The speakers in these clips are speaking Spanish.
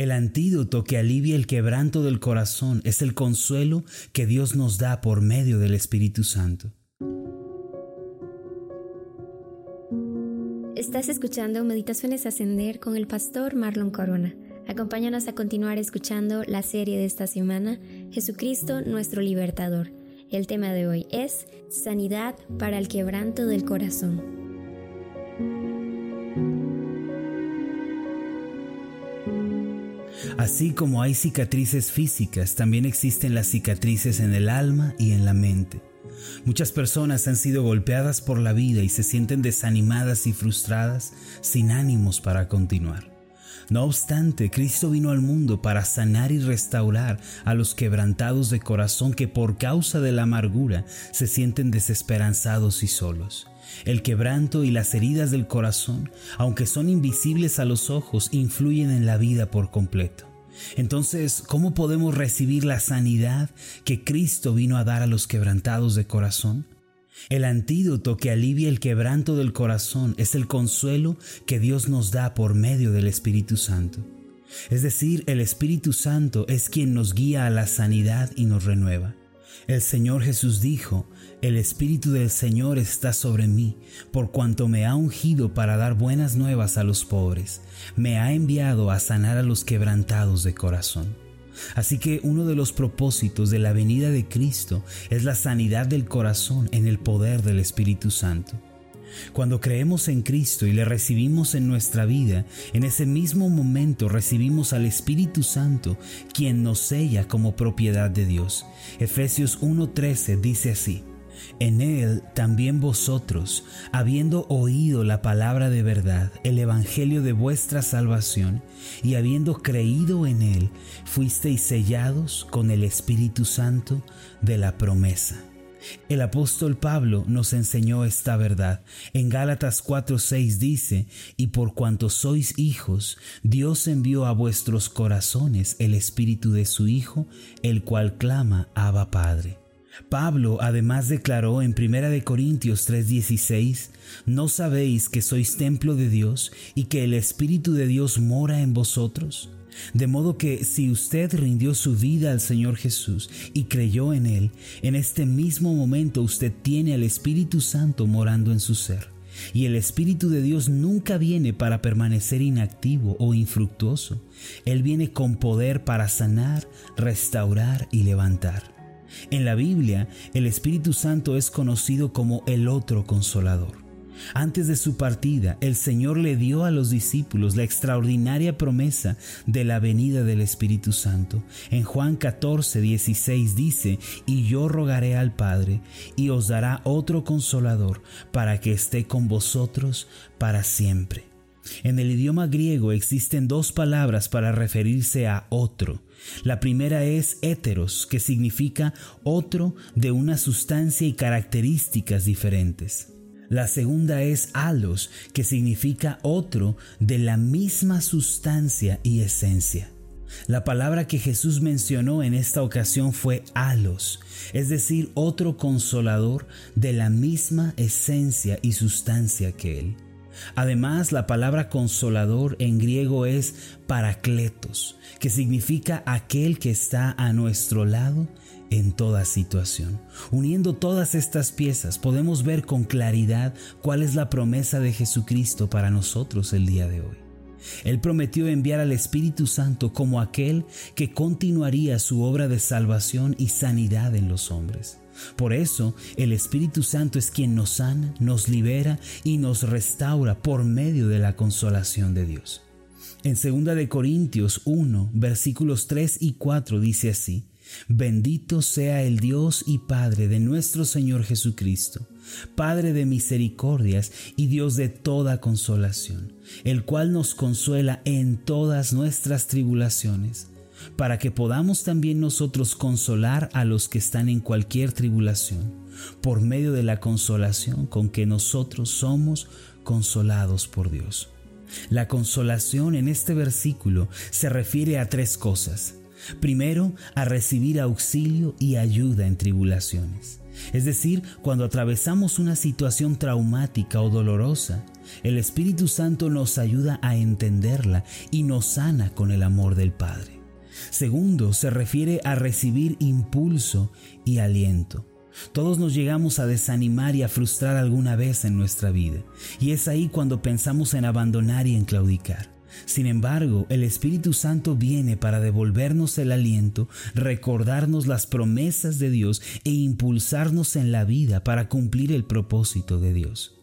El antídoto que alivia el quebranto del corazón es el consuelo que Dios nos da por medio del Espíritu Santo. Estás escuchando Meditaciones Ascender con el pastor Marlon Corona. Acompáñanos a continuar escuchando la serie de esta semana, Jesucristo nuestro libertador. El tema de hoy es Sanidad para el quebranto del corazón. Así como hay cicatrices físicas, también existen las cicatrices en el alma y en la mente. Muchas personas han sido golpeadas por la vida y se sienten desanimadas y frustradas sin ánimos para continuar. No obstante, Cristo vino al mundo para sanar y restaurar a los quebrantados de corazón que por causa de la amargura se sienten desesperanzados y solos. El quebranto y las heridas del corazón, aunque son invisibles a los ojos, influyen en la vida por completo. Entonces, ¿cómo podemos recibir la sanidad que Cristo vino a dar a los quebrantados de corazón? El antídoto que alivia el quebranto del corazón es el consuelo que Dios nos da por medio del Espíritu Santo. Es decir, el Espíritu Santo es quien nos guía a la sanidad y nos renueva. El Señor Jesús dijo, El Espíritu del Señor está sobre mí, por cuanto me ha ungido para dar buenas nuevas a los pobres, me ha enviado a sanar a los quebrantados de corazón. Así que uno de los propósitos de la venida de Cristo es la sanidad del corazón en el poder del Espíritu Santo. Cuando creemos en Cristo y le recibimos en nuestra vida, en ese mismo momento recibimos al Espíritu Santo, quien nos sella como propiedad de Dios. Efesios 1:13 dice así, en él también vosotros, habiendo oído la palabra de verdad, el evangelio de vuestra salvación, y habiendo creído en él, fuisteis sellados con el Espíritu Santo de la promesa. El apóstol Pablo nos enseñó esta verdad. En Gálatas 4:6 dice, y por cuanto sois hijos, Dios envió a vuestros corazones el Espíritu de su Hijo, el cual clama, Abba Padre. Pablo además declaró en 1 Corintios 3:16, ¿no sabéis que sois templo de Dios y que el Espíritu de Dios mora en vosotros? De modo que si usted rindió su vida al Señor Jesús y creyó en Él, en este mismo momento usted tiene al Espíritu Santo morando en su ser. Y el Espíritu de Dios nunca viene para permanecer inactivo o infructuoso. Él viene con poder para sanar, restaurar y levantar. En la Biblia, el Espíritu Santo es conocido como el otro consolador. Antes de su partida, el Señor le dio a los discípulos la extraordinaria promesa de la venida del Espíritu Santo. En Juan 14, 16 dice, y yo rogaré al Padre, y os dará otro consolador, para que esté con vosotros para siempre. En el idioma griego existen dos palabras para referirse a otro. La primera es heteros, que significa otro de una sustancia y características diferentes. La segunda es alos, que significa otro de la misma sustancia y esencia. La palabra que Jesús mencionó en esta ocasión fue alos, es decir, otro consolador de la misma esencia y sustancia que Él. Además, la palabra consolador en griego es paracletos, que significa aquel que está a nuestro lado en toda situación. Uniendo todas estas piezas podemos ver con claridad cuál es la promesa de Jesucristo para nosotros el día de hoy. Él prometió enviar al Espíritu Santo como aquel que continuaría su obra de salvación y sanidad en los hombres. Por eso el Espíritu Santo es quien nos sana, nos libera y nos restaura por medio de la consolación de Dios. En 2 de Corintios 1, versículos 3 y 4 dice así: Bendito sea el Dios y Padre de nuestro Señor Jesucristo, Padre de misericordias y Dios de toda consolación, el cual nos consuela en todas nuestras tribulaciones para que podamos también nosotros consolar a los que están en cualquier tribulación, por medio de la consolación con que nosotros somos consolados por Dios. La consolación en este versículo se refiere a tres cosas. Primero, a recibir auxilio y ayuda en tribulaciones. Es decir, cuando atravesamos una situación traumática o dolorosa, el Espíritu Santo nos ayuda a entenderla y nos sana con el amor del Padre. Segundo, se refiere a recibir impulso y aliento. Todos nos llegamos a desanimar y a frustrar alguna vez en nuestra vida, y es ahí cuando pensamos en abandonar y en claudicar. Sin embargo, el Espíritu Santo viene para devolvernos el aliento, recordarnos las promesas de Dios e impulsarnos en la vida para cumplir el propósito de Dios.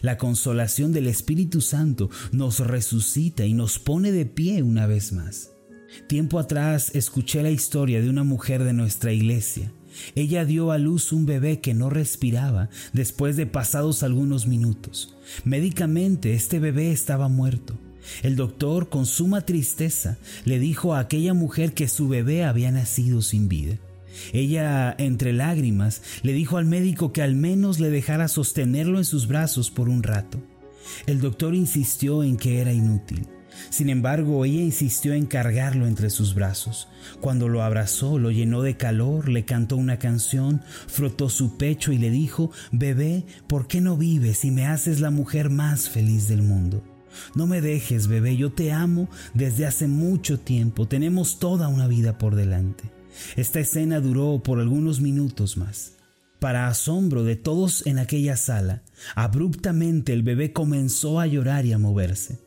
La consolación del Espíritu Santo nos resucita y nos pone de pie una vez más. Tiempo atrás escuché la historia de una mujer de nuestra iglesia. Ella dio a luz un bebé que no respiraba después de pasados algunos minutos. Médicamente este bebé estaba muerto. El doctor, con suma tristeza, le dijo a aquella mujer que su bebé había nacido sin vida. Ella, entre lágrimas, le dijo al médico que al menos le dejara sostenerlo en sus brazos por un rato. El doctor insistió en que era inútil. Sin embargo, ella insistió en cargarlo entre sus brazos. Cuando lo abrazó, lo llenó de calor, le cantó una canción, frotó su pecho y le dijo, Bebé, ¿por qué no vives y me haces la mujer más feliz del mundo? No me dejes, bebé, yo te amo desde hace mucho tiempo, tenemos toda una vida por delante. Esta escena duró por algunos minutos más. Para asombro de todos en aquella sala, abruptamente el bebé comenzó a llorar y a moverse.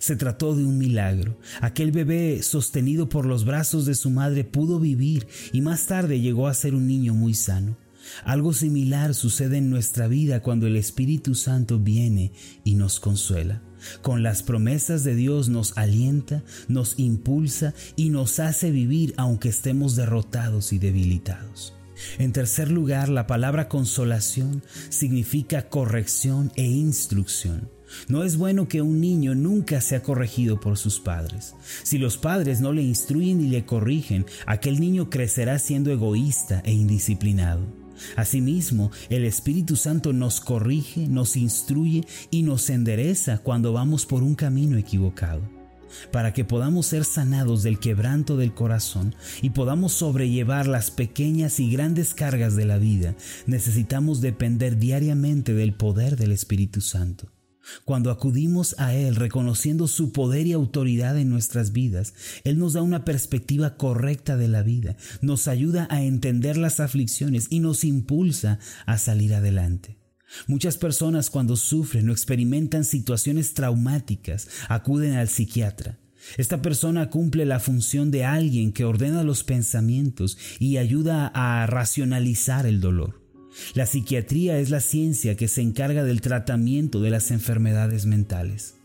Se trató de un milagro. Aquel bebé, sostenido por los brazos de su madre, pudo vivir y más tarde llegó a ser un niño muy sano. Algo similar sucede en nuestra vida cuando el Espíritu Santo viene y nos consuela. Con las promesas de Dios nos alienta, nos impulsa y nos hace vivir aunque estemos derrotados y debilitados. En tercer lugar, la palabra consolación significa corrección e instrucción. No es bueno que un niño nunca sea corregido por sus padres. Si los padres no le instruyen y le corrigen, aquel niño crecerá siendo egoísta e indisciplinado. Asimismo, el Espíritu Santo nos corrige, nos instruye y nos endereza cuando vamos por un camino equivocado. Para que podamos ser sanados del quebranto del corazón y podamos sobrellevar las pequeñas y grandes cargas de la vida, necesitamos depender diariamente del poder del Espíritu Santo. Cuando acudimos a Él reconociendo su poder y autoridad en nuestras vidas, Él nos da una perspectiva correcta de la vida, nos ayuda a entender las aflicciones y nos impulsa a salir adelante. Muchas personas cuando sufren o experimentan situaciones traumáticas acuden al psiquiatra. Esta persona cumple la función de alguien que ordena los pensamientos y ayuda a racionalizar el dolor. La psiquiatría es la ciencia que se encarga del tratamiento de las enfermedades mentales.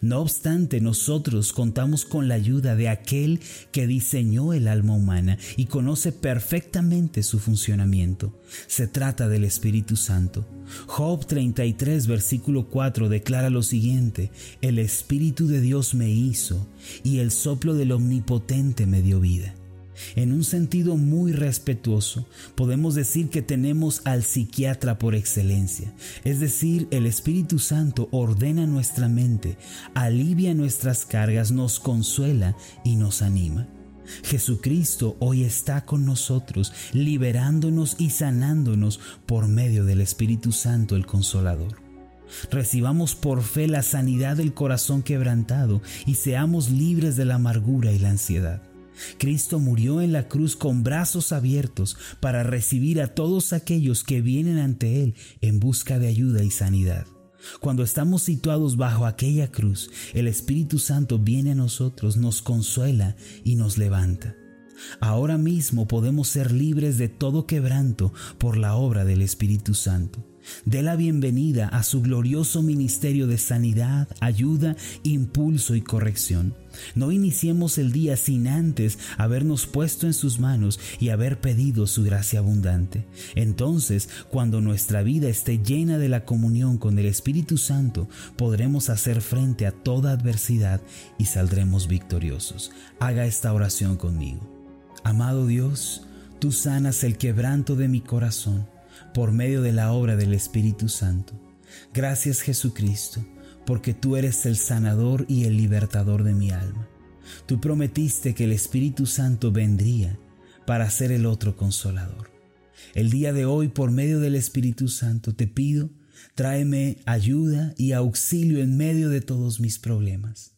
No obstante, nosotros contamos con la ayuda de aquel que diseñó el alma humana y conoce perfectamente su funcionamiento. Se trata del Espíritu Santo. Job 33, versículo 4 declara lo siguiente, El Espíritu de Dios me hizo y el soplo del Omnipotente me dio vida. En un sentido muy respetuoso, podemos decir que tenemos al psiquiatra por excelencia, es decir, el Espíritu Santo ordena nuestra mente, alivia nuestras cargas, nos consuela y nos anima. Jesucristo hoy está con nosotros, liberándonos y sanándonos por medio del Espíritu Santo el Consolador. Recibamos por fe la sanidad del corazón quebrantado y seamos libres de la amargura y la ansiedad. Cristo murió en la cruz con brazos abiertos para recibir a todos aquellos que vienen ante Él en busca de ayuda y sanidad. Cuando estamos situados bajo aquella cruz, el Espíritu Santo viene a nosotros, nos consuela y nos levanta. Ahora mismo podemos ser libres de todo quebranto por la obra del Espíritu Santo. Dé la bienvenida a su glorioso ministerio de sanidad, ayuda, impulso y corrección. No iniciemos el día sin antes habernos puesto en sus manos y haber pedido su gracia abundante. Entonces, cuando nuestra vida esté llena de la comunión con el Espíritu Santo, podremos hacer frente a toda adversidad y saldremos victoriosos. Haga esta oración conmigo. Amado Dios, tú sanas el quebranto de mi corazón por medio de la obra del Espíritu Santo. Gracias Jesucristo, porque tú eres el sanador y el libertador de mi alma. Tú prometiste que el Espíritu Santo vendría para ser el otro consolador. El día de hoy, por medio del Espíritu Santo, te pido, tráeme ayuda y auxilio en medio de todos mis problemas.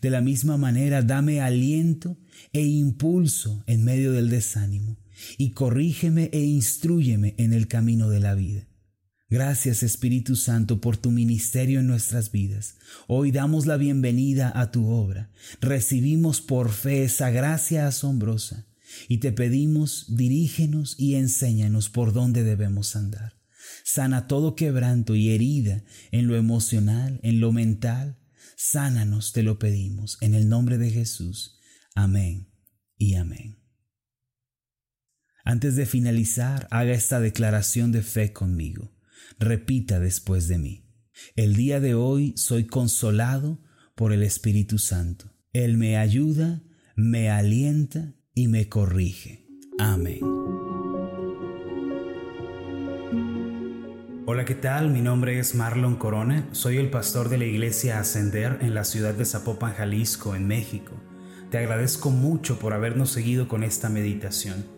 De la misma manera, dame aliento e impulso en medio del desánimo, y corrígeme e instruyeme en el camino de la vida. Gracias Espíritu Santo por tu ministerio en nuestras vidas. Hoy damos la bienvenida a tu obra. Recibimos por fe esa gracia asombrosa y te pedimos dirígenos y enséñanos por dónde debemos andar. Sana todo quebranto y herida en lo emocional, en lo mental. Sánanos, te lo pedimos, en el nombre de Jesús. Amén y amén. Antes de finalizar, haga esta declaración de fe conmigo. Repita después de mí. El día de hoy soy consolado por el Espíritu Santo. Él me ayuda, me alienta y me corrige. Amén. Hola, ¿qué tal? Mi nombre es Marlon Corona. Soy el pastor de la iglesia Ascender en la ciudad de Zapopan, Jalisco, en México. Te agradezco mucho por habernos seguido con esta meditación.